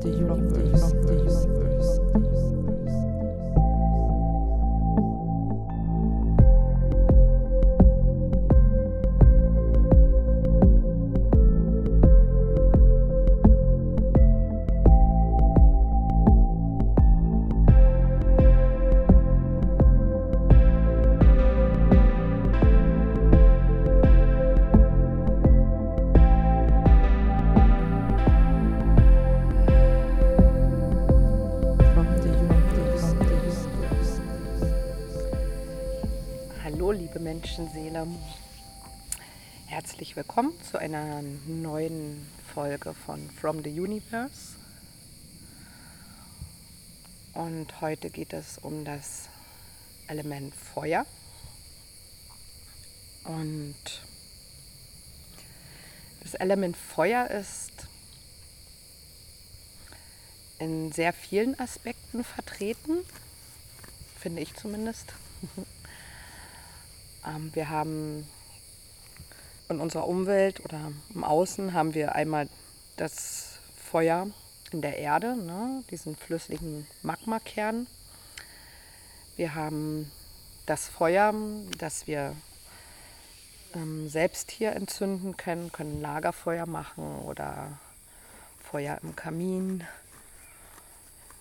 the universe. From the universe. Einer neuen Folge von From the Universe. Und heute geht es um das Element Feuer. Und das Element Feuer ist in sehr vielen Aspekten vertreten, finde ich zumindest. Ähm, wir haben in unserer Umwelt oder im Außen haben wir einmal das Feuer in der Erde, ne, diesen flüssigen Magmakern. Wir haben das Feuer, das wir ähm, selbst hier entzünden können, können Lagerfeuer machen oder Feuer im Kamin.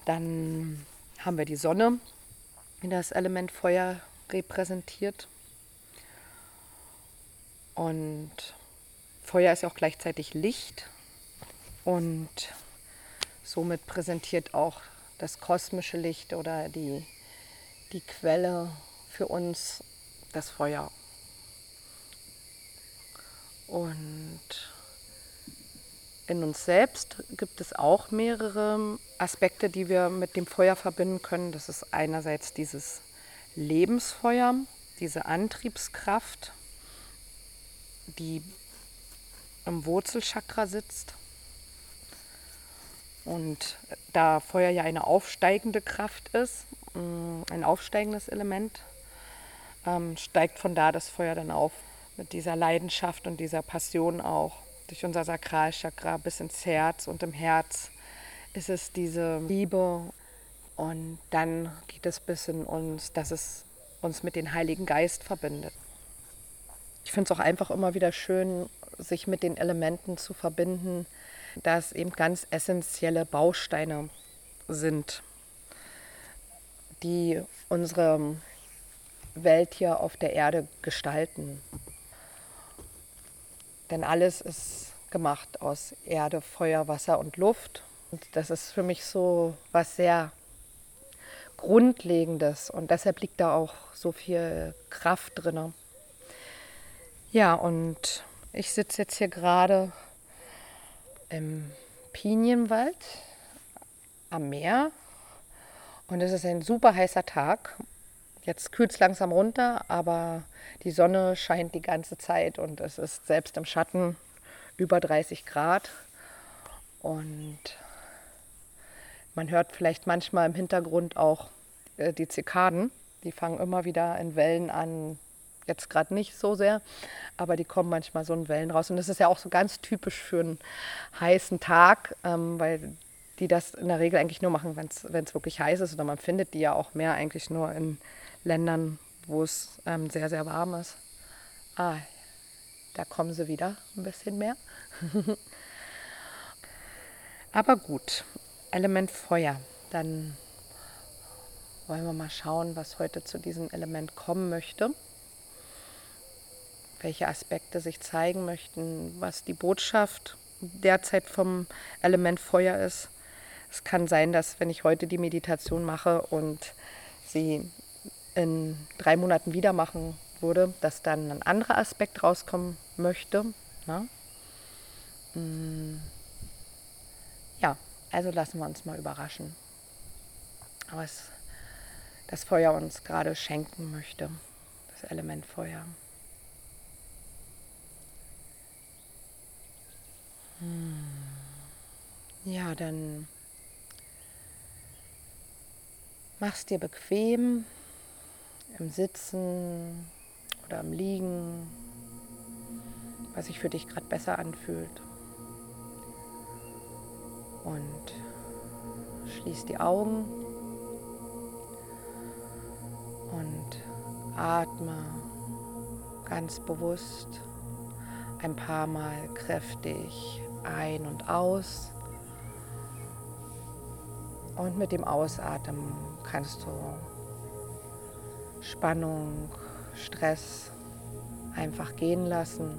Dann haben wir die Sonne, die das Element Feuer repräsentiert. Und Feuer ist ja auch gleichzeitig Licht und somit präsentiert auch das kosmische Licht oder die, die Quelle für uns das Feuer. Und in uns selbst gibt es auch mehrere Aspekte, die wir mit dem Feuer verbinden können. Das ist einerseits dieses Lebensfeuer, diese Antriebskraft, die im Wurzelchakra sitzt. Und da Feuer ja eine aufsteigende Kraft ist, mh, ein aufsteigendes Element, ähm, steigt von da das Feuer dann auf mit dieser Leidenschaft und dieser Passion auch durch unser Sakralchakra bis ins Herz und im Herz ist es diese Liebe und dann geht es bis in uns, dass es uns mit dem Heiligen Geist verbindet. Ich finde es auch einfach immer wieder schön, sich mit den Elementen zu verbinden, da es eben ganz essentielle Bausteine sind, die unsere Welt hier auf der Erde gestalten. Denn alles ist gemacht aus Erde, Feuer, Wasser und Luft. Und das ist für mich so was sehr Grundlegendes. Und deshalb liegt da auch so viel Kraft drin. Ja, und ich sitze jetzt hier gerade im Pinienwald am Meer. Und es ist ein super heißer Tag. Jetzt kühlt es langsam runter, aber die Sonne scheint die ganze Zeit und es ist selbst im Schatten über 30 Grad. Und man hört vielleicht manchmal im Hintergrund auch äh, die Zikaden. Die fangen immer wieder in Wellen an. Jetzt gerade nicht so sehr, aber die kommen manchmal so in Wellen raus. Und das ist ja auch so ganz typisch für einen heißen Tag, ähm, weil die das in der Regel eigentlich nur machen, wenn es wirklich heiß ist. Oder man findet die ja auch mehr eigentlich nur in Ländern, wo es ähm, sehr, sehr warm ist. Ah, da kommen sie wieder ein bisschen mehr. Aber gut, Element Feuer. Dann wollen wir mal schauen, was heute zu diesem Element kommen möchte. Welche Aspekte sich zeigen möchten, was die Botschaft derzeit vom Element Feuer ist. Es kann sein, dass wenn ich heute die Meditation mache und sie in drei Monaten wieder machen würde, dass dann ein anderer Aspekt rauskommen möchte. Ne? Mm. Ja, also lassen wir uns mal überraschen, was das Feuer uns gerade schenken möchte, das Element Feuer. Ja, dann mach's dir bequem im Sitzen oder im Liegen, was sich für dich gerade besser anfühlt. Und Schließ die Augen und atme ganz bewusst ein paar Mal kräftig ein und aus. Und mit dem Ausatmen kannst du Spannung, Stress einfach gehen lassen.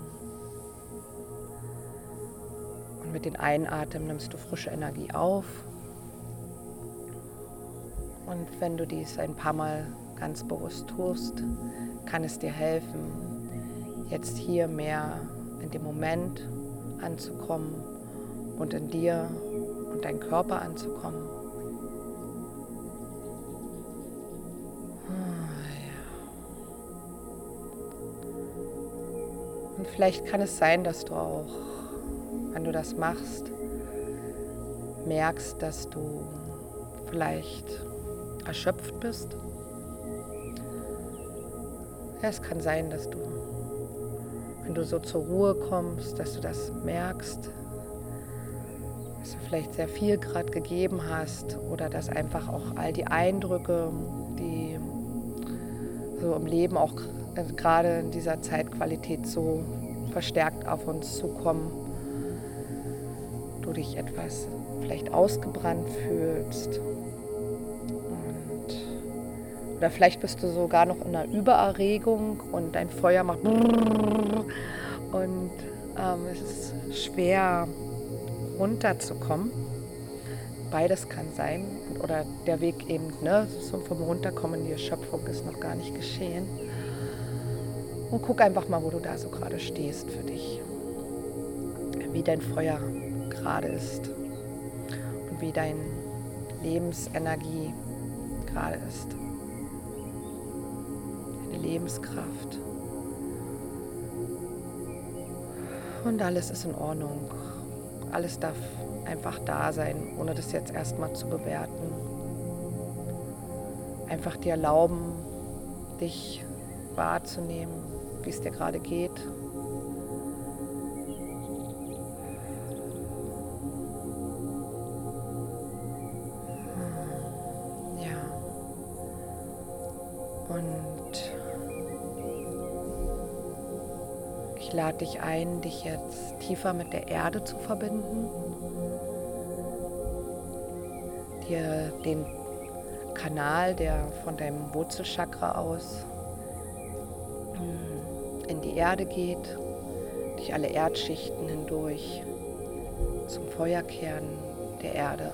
Und mit dem Einatmen nimmst du frische Energie auf. Und wenn du dies ein paar Mal ganz bewusst tust, kann es dir helfen, jetzt hier mehr in dem Moment anzukommen und in dir und deinem Körper anzukommen. Und vielleicht kann es sein, dass du auch, wenn du das machst, merkst, dass du vielleicht erschöpft bist. Es kann sein, dass du, du so zur Ruhe kommst, dass du das merkst, dass du vielleicht sehr viel gerade gegeben hast oder dass einfach auch all die Eindrücke, die so im Leben auch gerade in dieser Zeitqualität so verstärkt auf uns zukommen, du dich etwas vielleicht ausgebrannt fühlst. Oder vielleicht bist du sogar noch in einer Übererregung und dein Feuer macht und ähm, es ist schwer runterzukommen. Beides kann sein. Oder der Weg eben, ne, vom Runterkommen in die Erschöpfung ist noch gar nicht geschehen. Und guck einfach mal, wo du da so gerade stehst für dich. Wie dein Feuer gerade ist. Und wie deine Lebensenergie gerade ist. Lebenskraft. Und alles ist in Ordnung. Alles darf einfach da sein, ohne das jetzt erstmal zu bewerten. Einfach dir erlauben, dich wahrzunehmen, wie es dir gerade geht. Lade dich ein, dich jetzt tiefer mit der Erde zu verbinden. Dir den Kanal, der von deinem Wurzelchakra aus in die Erde geht, durch alle Erdschichten hindurch zum Feuerkern der Erde.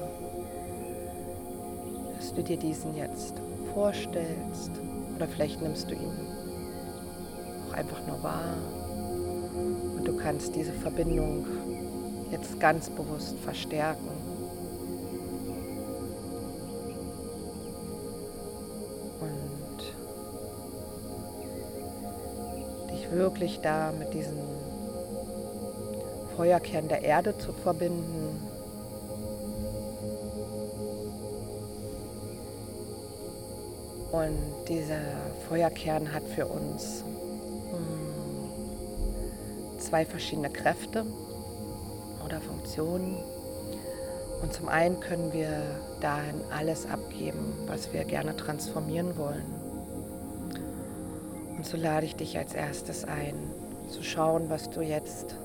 Dass du dir diesen jetzt vorstellst oder vielleicht nimmst du ihn auch einfach nur wahr kannst diese Verbindung jetzt ganz bewusst verstärken. wirklich da mit diesem Feuerkern der Erde zu verbinden. Und dieser Feuerkern hat für uns zwei verschiedene Kräfte oder Funktionen. Und zum einen können wir dahin alles abgeben, was wir gerne transformieren wollen. Und so lade ich dich als erstes ein, zu schauen, was du jetzt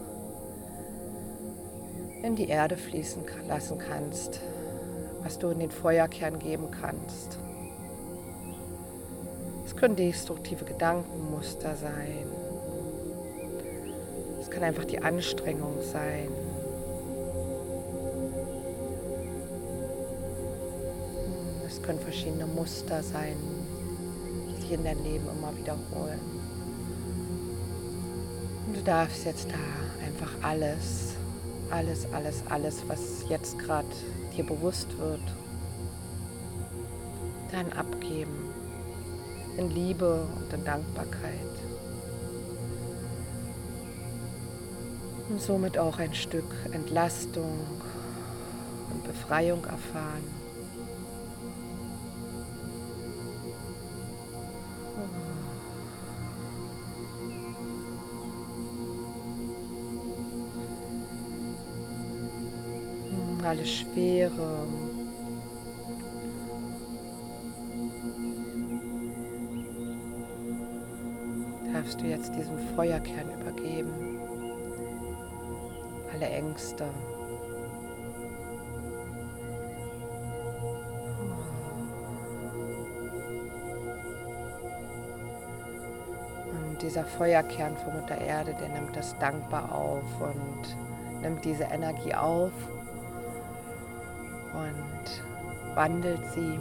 in die Erde fließen lassen kannst, was du in den Feuerkern geben kannst. Es können destruktive Gedankenmuster sein. Es kann einfach die Anstrengung sein. Es können verschiedene Muster sein, sich in dein Leben immer wiederholen. Und du darfst jetzt da einfach alles, alles, alles, alles, was jetzt gerade dir bewusst wird, dann abgeben. In Liebe und in Dankbarkeit. und somit auch ein Stück Entlastung und Befreiung erfahren. Hm, alle Schwere. Darfst du jetzt diesem Feuerkern übergeben? Alle Ängste. Und dieser Feuerkern von Mutter Erde, der nimmt das dankbar auf und nimmt diese Energie auf und wandelt sie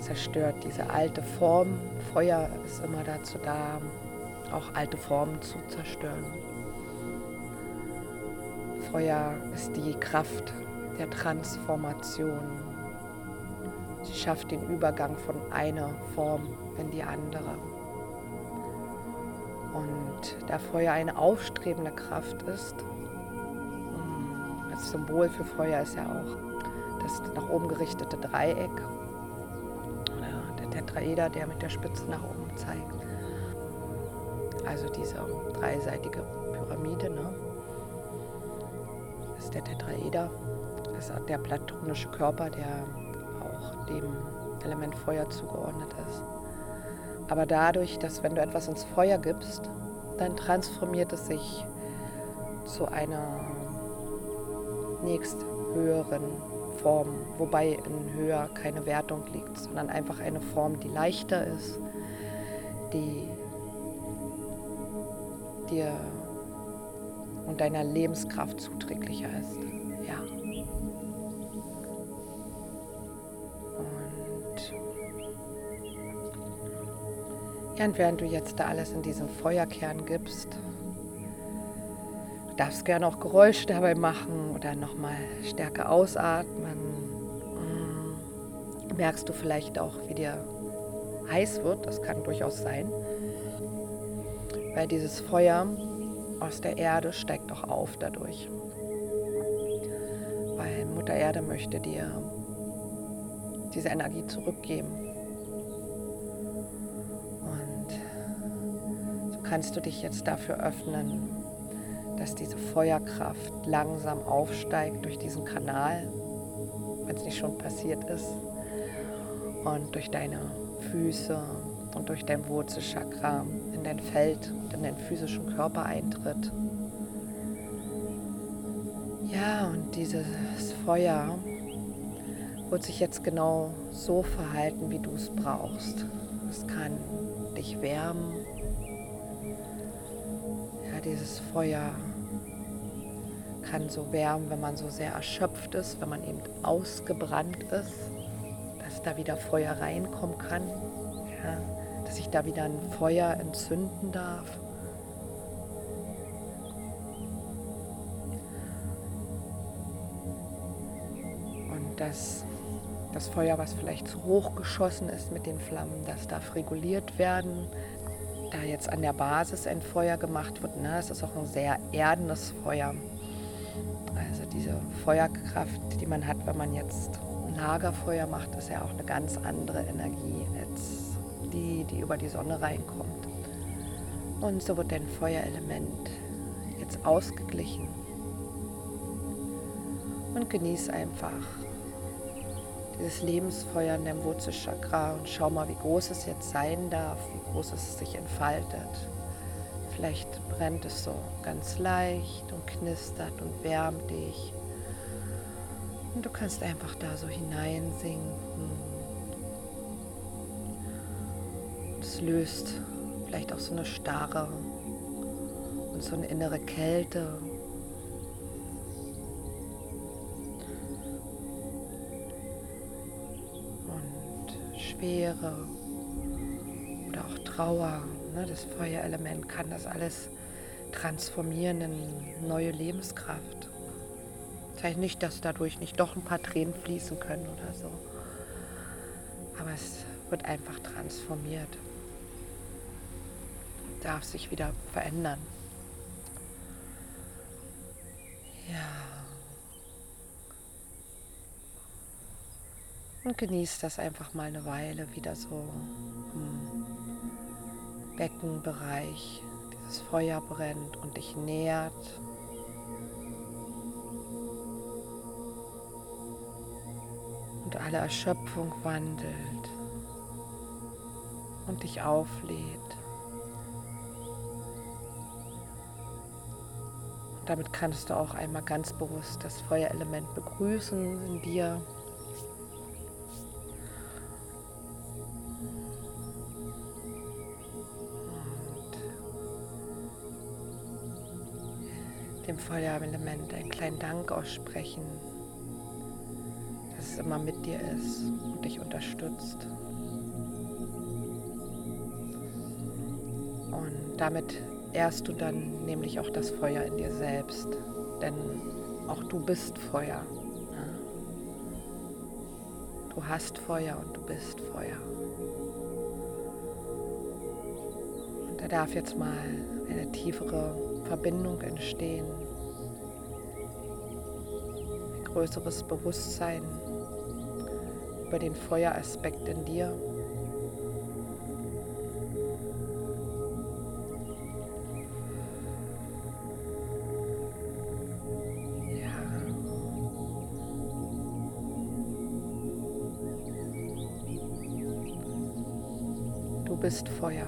zerstört diese alte Form. Feuer ist immer dazu da, auch alte Formen zu zerstören. Feuer ist die Kraft der Transformation. Sie schafft den Übergang von einer Form in die andere. Und da Feuer eine aufstrebende Kraft ist, als Symbol für Feuer ist ja auch das nach oben gerichtete Dreieck Tetraeder, der mit der Spitze nach oben zeigt. Also diese dreiseitige Pyramide, ne? Das ist der Tetraeder. Das ist der platonische Körper, der auch dem Element Feuer zugeordnet ist. Aber dadurch, dass wenn du etwas ins Feuer gibst, dann transformiert es sich zu einer nächsthöheren Form, wobei in höher keine Wertung liegt, sondern einfach eine Form, die leichter ist, die dir und deiner Lebenskraft zuträglicher ist. Ja. Und, ja, und während du jetzt da alles in diesen Feuerkern gibst, Du darfst gerne auch Geräusche dabei machen oder nochmal stärker ausatmen. Mm. Merkst du vielleicht auch, wie dir heiß wird? Das kann durchaus sein. Weil dieses Feuer aus der Erde steigt auch auf dadurch. Weil Mutter Erde möchte dir diese Energie zurückgeben. Und so kannst du dich jetzt dafür öffnen, dass diese Feuerkraft langsam aufsteigt durch diesen Kanal, wenn es nicht schon passiert ist, und durch deine Füße und durch dein Wurzelchakra in dein Feld und in deinen physischen Körper eintritt. Ja, und dieses Feuer wird sich jetzt genau so verhalten, wie du es brauchst. Es kann dich wärmen. Ja, dieses Feuer kann so wärmen, wenn man so sehr erschöpft ist, wenn man eben ausgebrannt ist, dass da wieder Feuer reinkommen kann, ja, dass sich da wieder ein Feuer entzünden darf. Und dass das Feuer, was vielleicht zu hoch geschossen ist mit den Flammen, das darf reguliert werden. Da jetzt an der Basis ein Feuer gemacht wird, ne, es ist auch ein sehr erdenes Feuer diese Feuerkraft, die man hat, wenn man jetzt Lagerfeuer macht, ist ja auch eine ganz andere Energie die, über die Sonne reinkommt. Und so wird dein Feuerelement jetzt ausgeglichen. Und genieß einfach dieses Lebensfeuer in deinem Wurzelchakra und schau mal, wie groß es jetzt sein darf, wie groß es sich entfaltet. Vielleicht brennt es so ganz leicht und knistert und wärmt dich. Und du kannst einfach da so hineinsinken. Es löst vielleicht auch so eine Starre und so eine innere Kälte. Und Schwere oder auch Trauer ne, das Feuerelement kann das alles transformieren in neue Lebenskraft. Das heißt nicht, dass dadurch nicht doch ein paar Tränen fließen können oder so. Aber es wird einfach transformiert. Darf sich wieder verändern. Ja. Und genießt das einfach mal eine Weile wieder so. Hm. Beckenbereich dieses Feuer brennt und dich nährt. Und alle Erschöpfung wandelt und dich auflädt. Damit kannst du auch einmal ganz bewusst das Feuerelement begrüßen in dir. Und dem Feuerelement einen kleinen Dank aussprechen, dass es immer mit dir ist und dich unterstützt. Und damit ehrst du dann nämlich auch das Feuer in dir selbst. Denn auch du bist Feuer. Du hast Feuer und du bist Feuer. Und da darf jetzt mal eine tiefere Verbindung entstehen. Ein größeres Bewusstsein über den Feueraspekt in dir. Bist Feuer.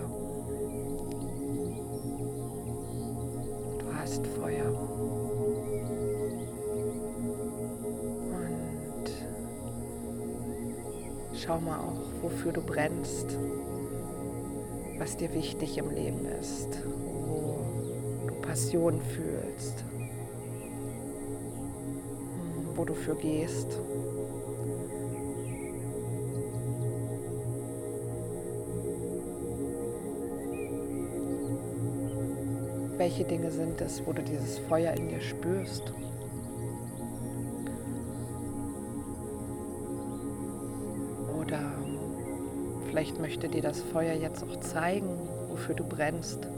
Du hast Feuer. Und schau mal auch, wofür du brennst, was dir wichtig im Leben ist, wo du Passion fühlst, wo du für gehst. Welche Dinge sind es, wo du dieses Feuer in dir spürst? Oder vielleicht möchte dir das Feuer jetzt auch zeigen, wofür du brennst.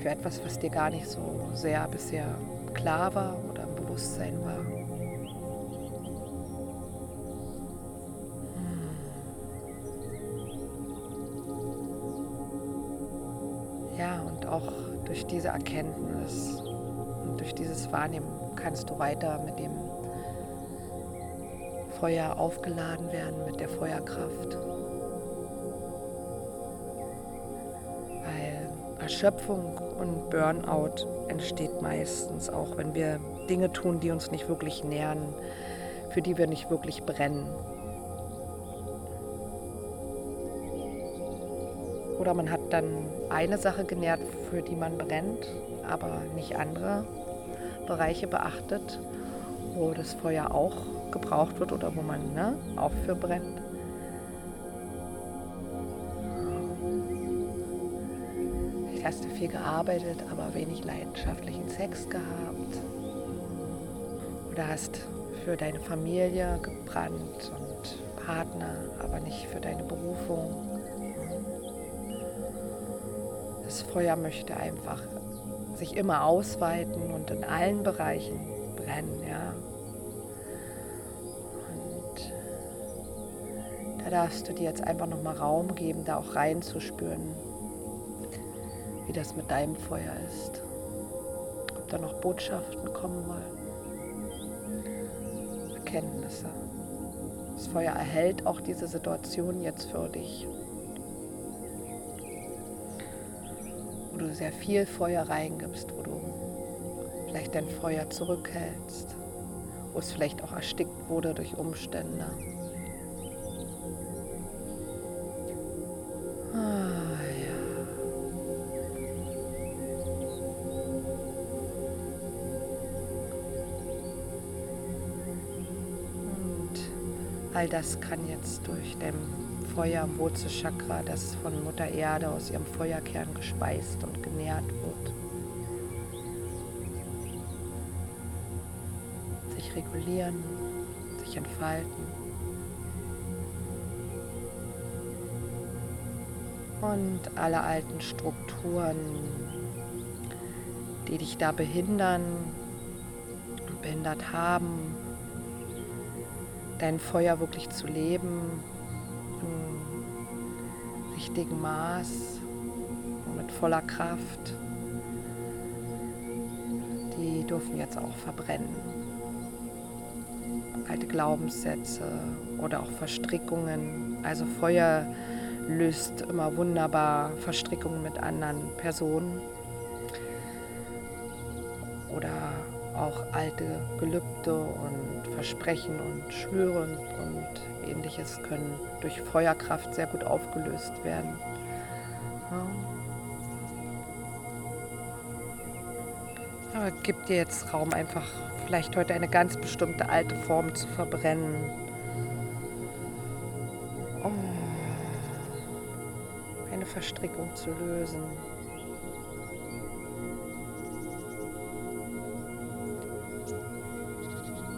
Für etwas, was dir gar nicht so sehr bisher klar war oder im Bewusstsein war. Diese Erkenntnis und durch dieses Wahrnehmen kannst du weiter mit dem Feuer aufgeladen werden, mit der Feuerkraft. Weil Erschöpfung und Burnout entsteht meistens auch, wenn wir Dinge tun, die uns nicht wirklich nähern, für die wir nicht wirklich brennen. Oder man hat dann eine Sache genährt, für die man brennt, aber nicht andere Bereiche beachtet, wo das Feuer auch gebraucht wird oder wo man ne, auch für brennt. Vielleicht hast du viel gearbeitet, aber wenig leidenschaftlichen Sex gehabt. Oder hast für deine Familie gebrannt und Partner, aber nicht für deine Berufung. Feuer möchte einfach sich immer ausweiten und in allen Bereichen brennen, ja. Und da darfst du dir jetzt einfach nochmal Raum geben, da auch reinzuspüren, wie das mit deinem Feuer ist. Ob da noch Botschaften kommen wollen. Erkenntnisse. Das Feuer erhält auch diese Situation jetzt für dich. Sehr viel Feuer reingibst, wo du vielleicht dein Feuer zurückhältst, wo es vielleicht auch erstickt wurde durch Umstände. Ah, all das kann jetzt durch dein Feuer Wurzelchakra, das von Mutter Erde aus ihrem Feuerkern gespeist und genährt wird. Sich regulieren, sich entfalten. Und alle alten Strukturen, die dich da behindern und behindert haben, dein Feuer wirklich zu leben, richtigen Maß und mit voller Kraft, die dürfen jetzt auch verbrennen. Alte Glaubenssätze oder auch Verstrickungen. Also Feuer löst immer wunderbar Verstrickungen mit anderen Personen oder auch alte Gelübde und Versprechen und Schwüre und, und ähnliches können durch Feuerkraft sehr gut aufgelöst werden. Ja. Aber gib dir jetzt Raum, einfach vielleicht heute eine ganz bestimmte alte Form zu verbrennen. Oh. Eine Verstrickung zu lösen.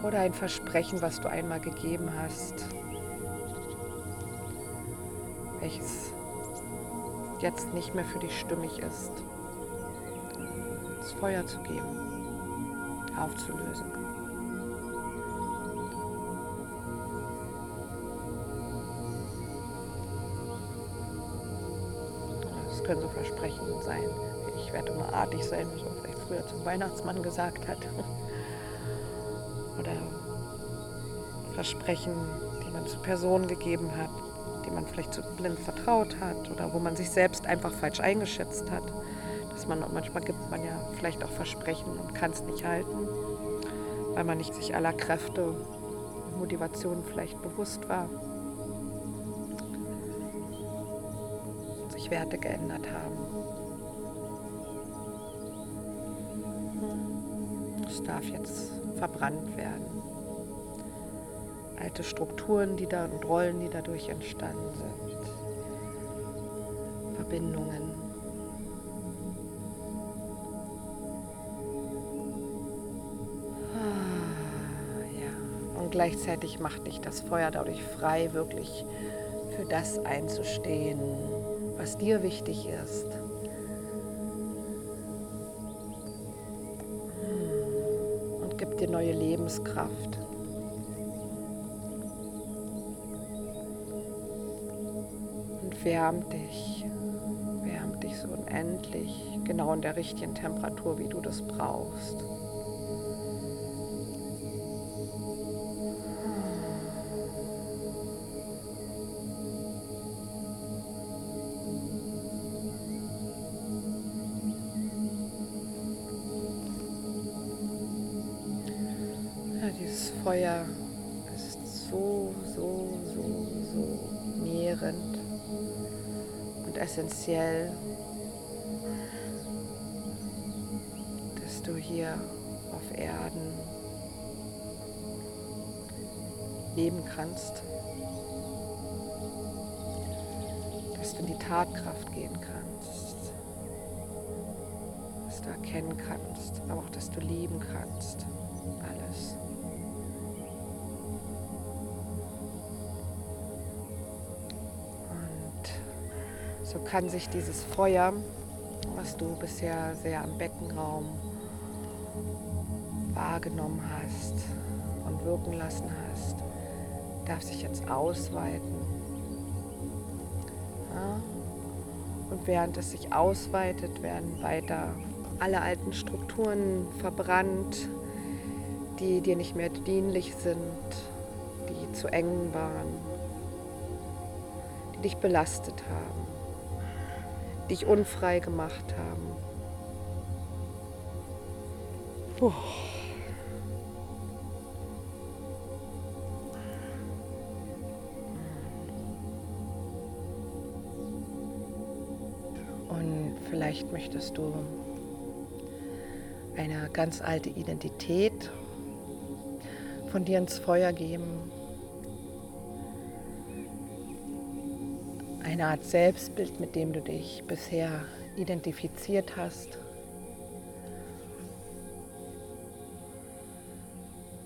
Oder ein Versprechen, was du einmal gegeben hast, welches jetzt nicht mehr für dich stimmig ist. Das Feuer zu geben, aufzulösen. Das können so Versprechen sein. Ich werde immer artig sein, was man vielleicht früher zum Weihnachtsmann gesagt hat oder Versprechen, die man zu Personen gegeben hat, die man vielleicht zu blind vertraut hat oder wo man sich selbst einfach falsch eingeschätzt hat. Dass man manchmal gibt man ja vielleicht auch Versprechen und kann es nicht halten, weil man nicht sich aller Kräfte und Motivationen vielleicht bewusst war. Und sich Werte geändert haben. Es darf jetzt verbrannt werden. Alte Strukturen, die da und Rollen, die dadurch entstanden sind. Verbindungen. Ah, ja. Und gleichzeitig macht dich das Feuer dadurch frei, wirklich für das einzustehen, was dir wichtig ist. dir neue Lebenskraft. Wärmt dich, wärmt dich so unendlich, genau in der richtigen Temperatur, wie du das brauchst. Essentiell, dass du hier auf Erden leben kannst, dass du in die Tatkraft gehen kannst, dass du erkennen kannst, aber auch, dass du lieben kannst. Alles. So kann sich dieses Feuer, was du bisher sehr am Beckenraum wahrgenommen hast und wirken lassen hast, darf sich jetzt ausweiten. Ja? Und während es sich ausweitet, werden weiter alle alten Strukturen verbrannt, die dir nicht mehr dienlich sind, die zu eng waren, die dich belastet haben dich unfrei gemacht haben. Puh. Und vielleicht möchtest du eine ganz alte Identität von dir ins Feuer geben, eine Art Selbstbild, mit dem du dich bisher identifiziert hast,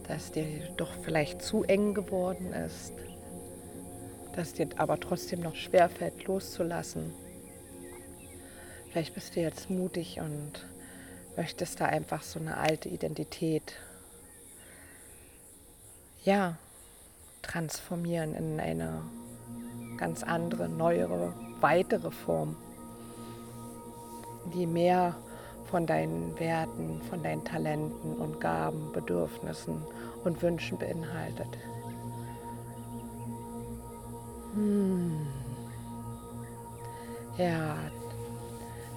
das dir doch vielleicht zu eng geworden ist, das dir aber trotzdem noch schwerfällt loszulassen. Vielleicht bist du jetzt mutig und möchtest da einfach so eine alte Identität ja transformieren in eine ganz andere, neuere, weitere Form, die mehr von deinen Werten, von deinen Talenten und Gaben, Bedürfnissen und Wünschen beinhaltet. Hm. Ja,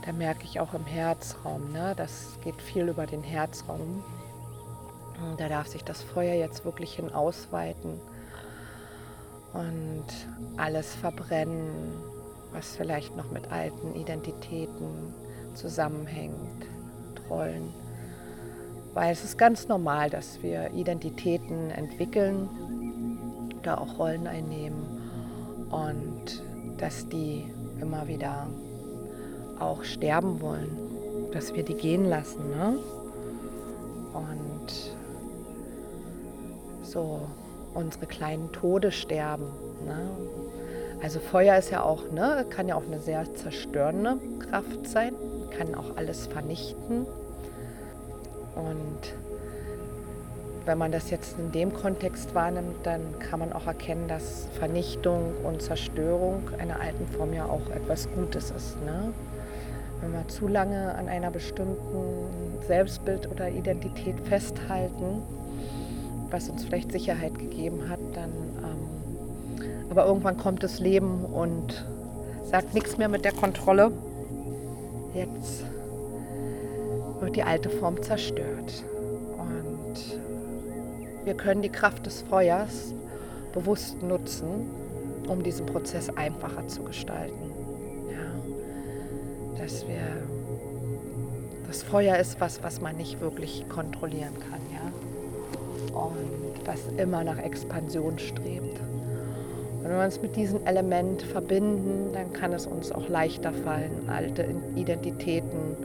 da merke ich auch im Herzraum, ne? das geht viel über den Herzraum. Da darf sich das Feuer jetzt wirklich hin ausweiten und alles verbrennen, was vielleicht noch mit alten Identitäten zusammenhängt, Trollen. Weil es ist ganz normal, dass wir Identitäten entwickeln, da auch Rollen einnehmen und dass die immer wieder auch sterben wollen, dass wir die gehen lassen. Ne? Und so unsere kleinen Tode sterben. Ne? Also Feuer ist ja auch, ne, kann ja auch eine sehr zerstörende Kraft sein, kann auch alles vernichten. Und wenn man das jetzt in dem Kontext wahrnimmt, dann kann man auch erkennen, dass Vernichtung und Zerstörung einer alten Form ja auch etwas Gutes ist. Ne? Wenn wir zu lange an einer bestimmten Selbstbild oder Identität festhalten, was uns vielleicht Sicherheit gegeben hat, dann ähm, aber irgendwann kommt das Leben und sagt nichts mehr mit der Kontrolle. Jetzt wird die alte Form zerstört. Und wir können die Kraft des Feuers bewusst nutzen, um diesen Prozess einfacher zu gestalten. Ja, dass wir das Feuer ist was, was man nicht wirklich kontrollieren kann, und was immer nach Expansion strebt. Und wenn wir uns mit diesem Element verbinden, dann kann es uns auch leichter fallen, alte Identitäten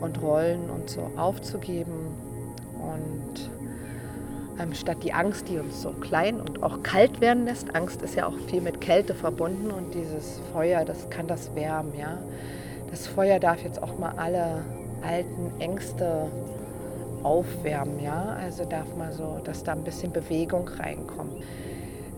und Rollen und so aufzugeben und ähm, statt die Angst, die uns so klein und auch kalt werden lässt, Angst ist ja auch viel mit Kälte verbunden und dieses Feuer, das kann das wärmen, ja. Das Feuer darf jetzt auch mal alle alten Ängste aufwärmen, ja. Also darf mal so, dass da ein bisschen Bewegung reinkommt.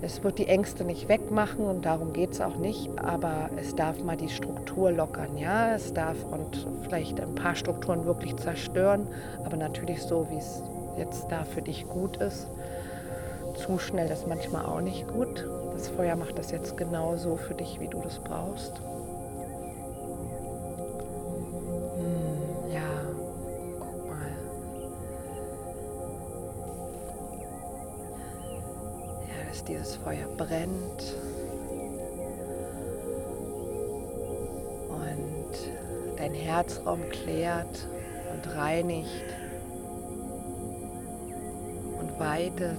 Es wird die Ängste nicht wegmachen und darum geht es auch nicht, aber es darf mal die Struktur lockern, ja. Es darf und vielleicht ein paar Strukturen wirklich zerstören, aber natürlich so, wie es jetzt da für dich gut ist. Zu schnell ist manchmal auch nicht gut. Das Feuer macht das jetzt genau so für dich, wie du das brauchst. Dieses Feuer brennt. Und dein Herzraum klärt und reinigt weitet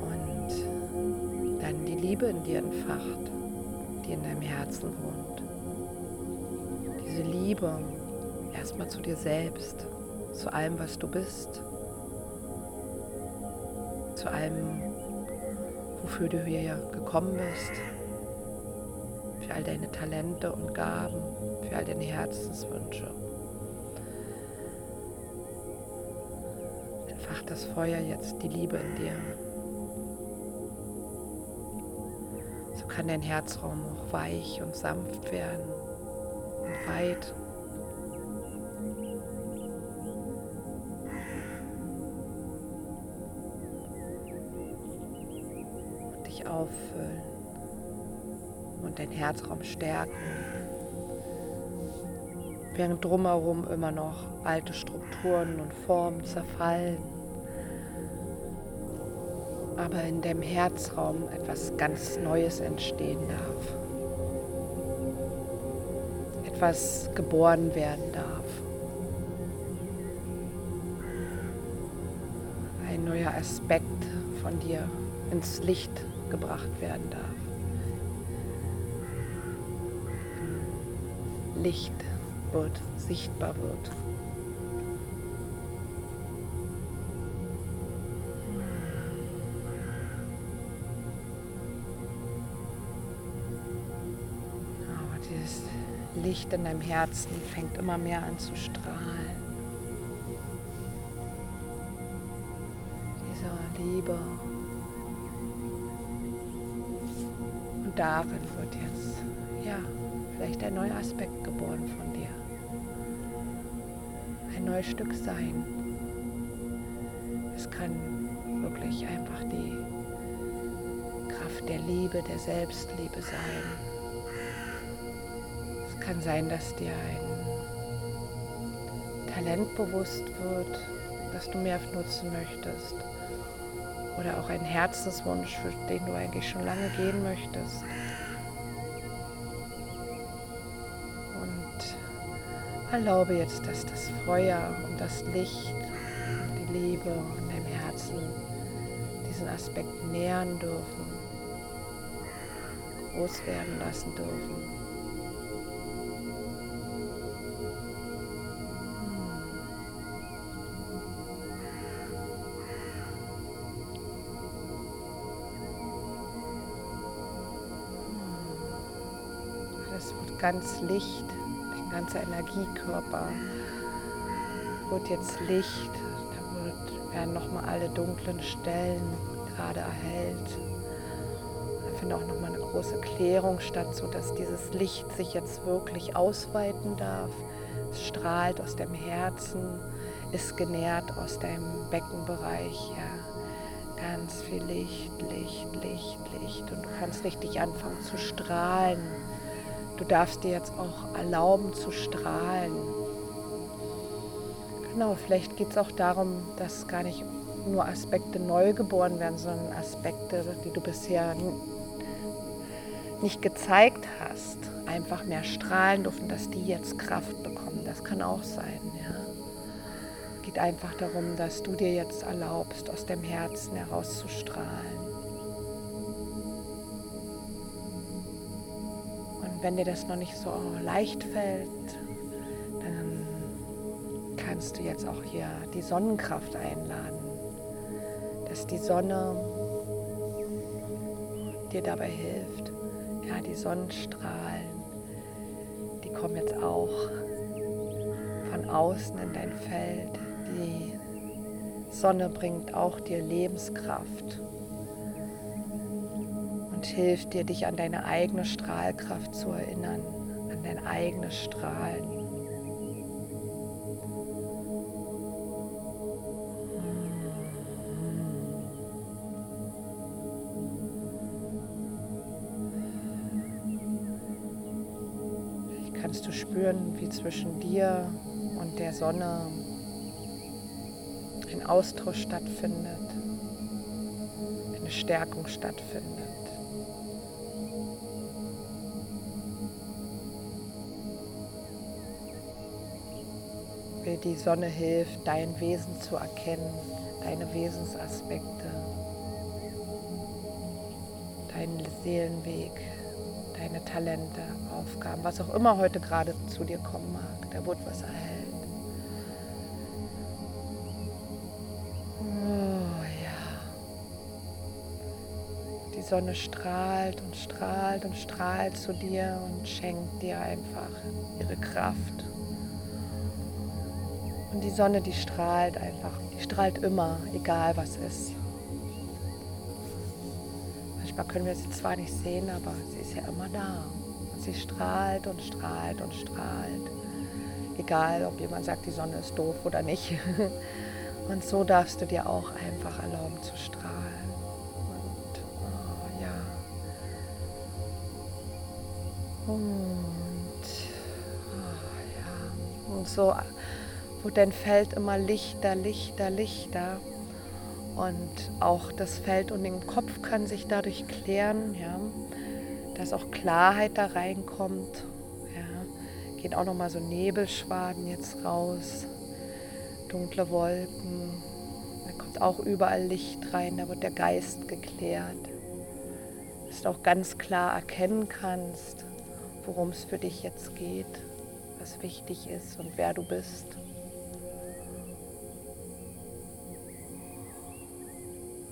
und dann die Liebe in dir entfacht, die in deinem Herzen wohnt. Diese Liebe erstmal zu dir selbst, zu allem, was du bist, zu allem, wofür du hier gekommen bist, für all deine Talente und Gaben, für all deine Herzenswünsche. entfacht das Feuer jetzt die Liebe in dir. So kann dein Herzraum auch weich und sanft werden und weit. Herzraum stärken während drumherum immer noch alte Strukturen und Formen zerfallen aber in dem Herzraum etwas ganz Neues entstehen darf. Etwas geboren werden darf. Ein neuer Aspekt von dir ins Licht gebracht werden darf. Licht wird, sichtbar wird. Licht in deinem Herzen fängt immer mehr an zu strahlen. Diese Liebe. Und darin wird jetzt, ja, vielleicht ein neuer Aspekt geboren von dir. Ein neues Stück sein. Es kann wirklich einfach die Kraft der Liebe, der Selbstliebe sein. Es kann sein, dass dir ein Talent bewusst wird, das du mehr nutzen möchtest. Oder auch ein Herzenswunsch, für den du eigentlich schon lange gehen möchtest. Erlaube jetzt, dass das Feuer und das Licht die Liebe in deinem Herzen diesen Aspekt nähern dürfen, groß werden lassen dürfen. Das wird ganz Licht, dein ganzer Energiekörper wird jetzt Licht. Da wird, werden nochmal alle dunklen Stellen gerade erhellt. Da findet auch nochmal eine große Klärung statt, sodass dieses Licht sich jetzt wirklich ausweiten darf. Es strahlt aus dem Herzen, ist genährt aus deinem Beckenbereich. Ja. Ganz viel Licht, Licht, Licht, Licht. Und du kannst richtig anfangen zu strahlen. Du darfst dir jetzt auch erlauben zu strahlen. Genau, vielleicht geht es auch darum, dass gar nicht nur Aspekte neu geboren werden, sondern Aspekte, die du bisher nicht gezeigt hast, einfach mehr strahlen dürfen, dass die jetzt Kraft bekommen. Das kann auch sein. Ja. Geht einfach darum, dass du dir jetzt erlaubst, aus dem Herzen heraus zu strahlen. Wenn dir das noch nicht so leicht fällt, dann kannst du jetzt auch hier die Sonnenkraft einladen, dass die Sonne dir dabei hilft. Ja, die Sonnenstrahlen, die kommen jetzt auch von außen in dein Feld. Die Sonne bringt auch dir Lebenskraft hilft dir, dich an deine eigene Strahlkraft zu erinnern, an dein eigenes Strahlen. Kannst du spüren, wie zwischen dir und der Sonne ein Austausch stattfindet, eine Stärkung stattfindet. Wie die Sonne hilft, dein Wesen zu erkennen, deine Wesensaspekte, deinen Seelenweg, deine Talente, Aufgaben, was auch immer heute gerade zu dir kommen mag, da wird was erhellt. Oh ja. Die Sonne strahlt und strahlt und strahlt zu dir und schenkt dir einfach ihre Kraft. Und die Sonne, die strahlt einfach, die strahlt immer, egal was ist. Manchmal können wir sie zwar nicht sehen, aber sie ist ja immer da. Und sie strahlt und strahlt und strahlt. Egal, ob jemand sagt, die Sonne ist doof oder nicht. Und so darfst du dir auch einfach erlauben zu strahlen. Und oh, ja. Und oh, ja. Und so wird dein Feld immer lichter, lichter, lichter. Und auch das Feld und den Kopf kann sich dadurch klären, ja, dass auch Klarheit da reinkommt. Ja. Gehen auch nochmal so Nebelschwaden jetzt raus, dunkle Wolken. Da kommt auch überall Licht rein, da wird der Geist geklärt. Dass du auch ganz klar erkennen kannst, worum es für dich jetzt geht, was wichtig ist und wer du bist.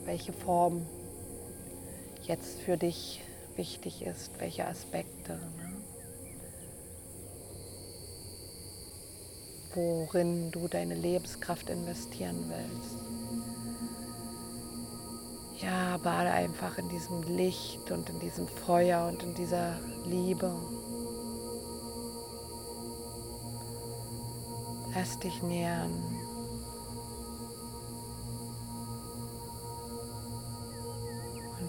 Welche Form jetzt für dich wichtig ist, welche Aspekte. Ne? Worin du deine Lebenskraft investieren willst. Ja, bade einfach in diesem Licht und in diesem Feuer und in dieser Liebe. Lass dich nähern.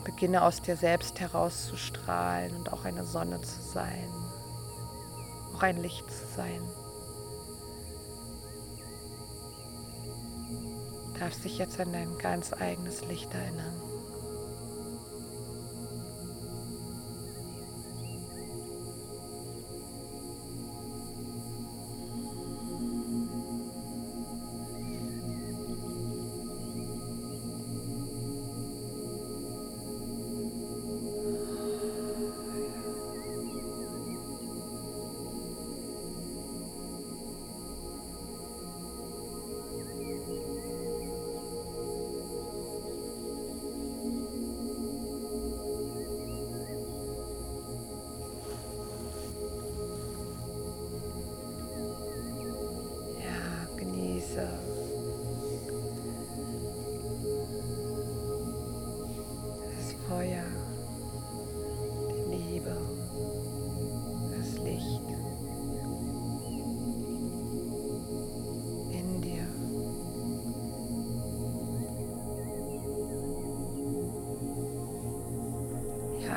Beginne aus dir selbst herauszustrahlen und auch eine Sonne zu sein, auch ein Licht zu sein. Du darfst dich jetzt an dein ganz eigenes Licht erinnern.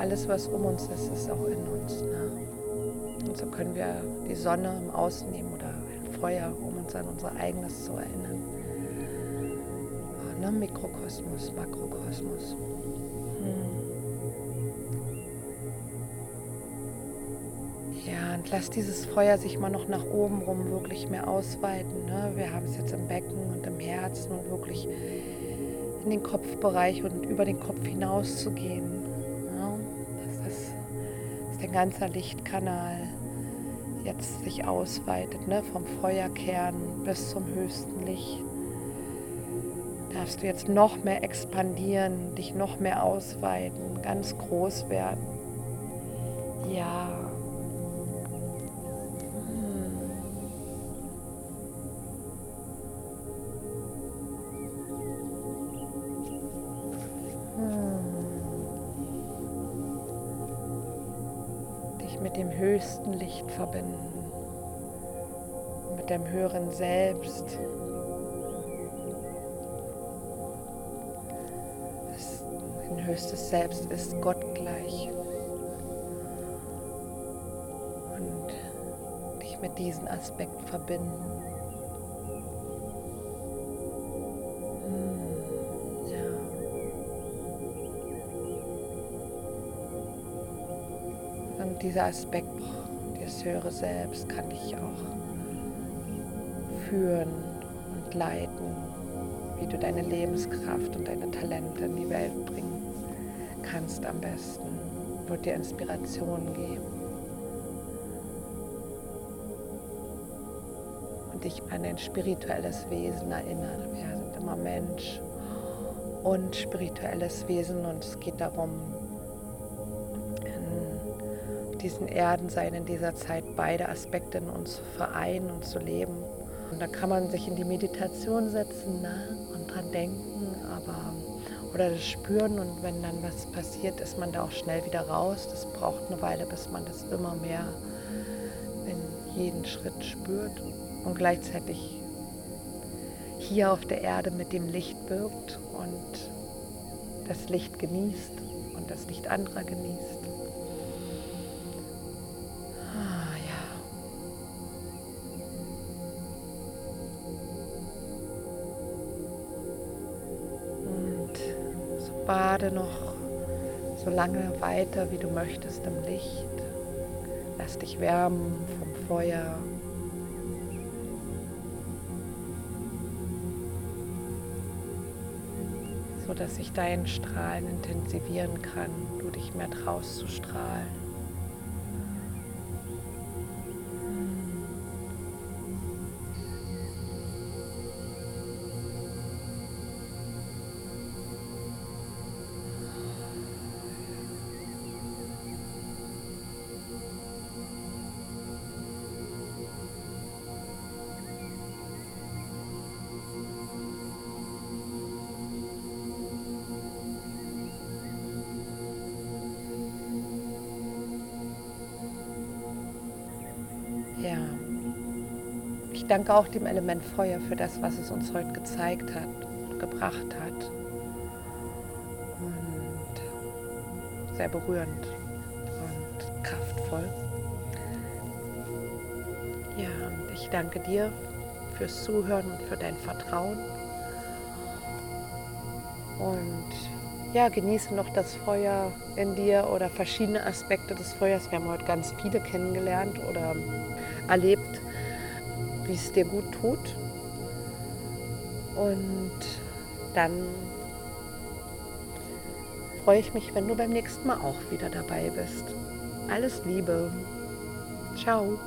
Alles, was um uns ist, ist auch in uns. Ne? Und so können wir die Sonne im Außen nehmen oder ein Feuer, um uns an unser eigenes zu erinnern. Ne? Mikrokosmos, Makrokosmos. Hm. Ja, und lass dieses Feuer sich mal noch nach oben rum wirklich mehr ausweiten. Ne? Wir haben es jetzt im Becken und im Herzen und wirklich in den Kopfbereich und über den Kopf hinaus zu gehen. Ja? Das ist, dass der ganze Lichtkanal jetzt sich ausweitet, ne? vom Feuerkern bis zum höchsten Licht. Darfst du jetzt noch mehr expandieren, dich noch mehr ausweiten, ganz groß werden. Ja. Höchsten Licht verbinden, mit dem höheren Selbst. Dein höchstes Selbst ist gottgleich. Und dich mit diesem Aspekt verbinden. Dieser Aspekt, das höhere Selbst, kann dich auch führen und leiten, wie du deine Lebenskraft und deine Talente in die Welt bringen kannst am besten, wird dir Inspiration geben und dich an ein spirituelles Wesen erinnern. Wir sind immer Mensch und spirituelles Wesen und es geht darum, diesen Erdensein in dieser Zeit beide Aspekte in uns vereinen und zu leben. Und da kann man sich in die Meditation setzen ne? und dran denken, aber oder das spüren und wenn dann was passiert, ist man da auch schnell wieder raus. Das braucht eine Weile, bis man das immer mehr in jeden Schritt spürt und gleichzeitig hier auf der Erde mit dem Licht wirkt und das Licht genießt und das Licht anderer genießt. So bade noch so lange weiter, wie du möchtest im Licht. Lass dich wärmen vom Feuer. So dass sich dein Strahlen intensivieren kann, du dich mehr traust zu strahlen. Danke auch dem Element Feuer für das, was es uns heute gezeigt hat und gebracht hat. Und sehr berührend und kraftvoll. Ja, und ich danke dir fürs Zuhören und für dein Vertrauen. Und ja, genieße noch das Feuer in dir oder verschiedene Aspekte des Feuers. Wir haben heute ganz viele kennengelernt oder erlebt, wie es dir gut tut. Und dann freue ich mich, wenn du beim nächsten Mal auch wieder dabei bist. Alles Liebe. Ciao.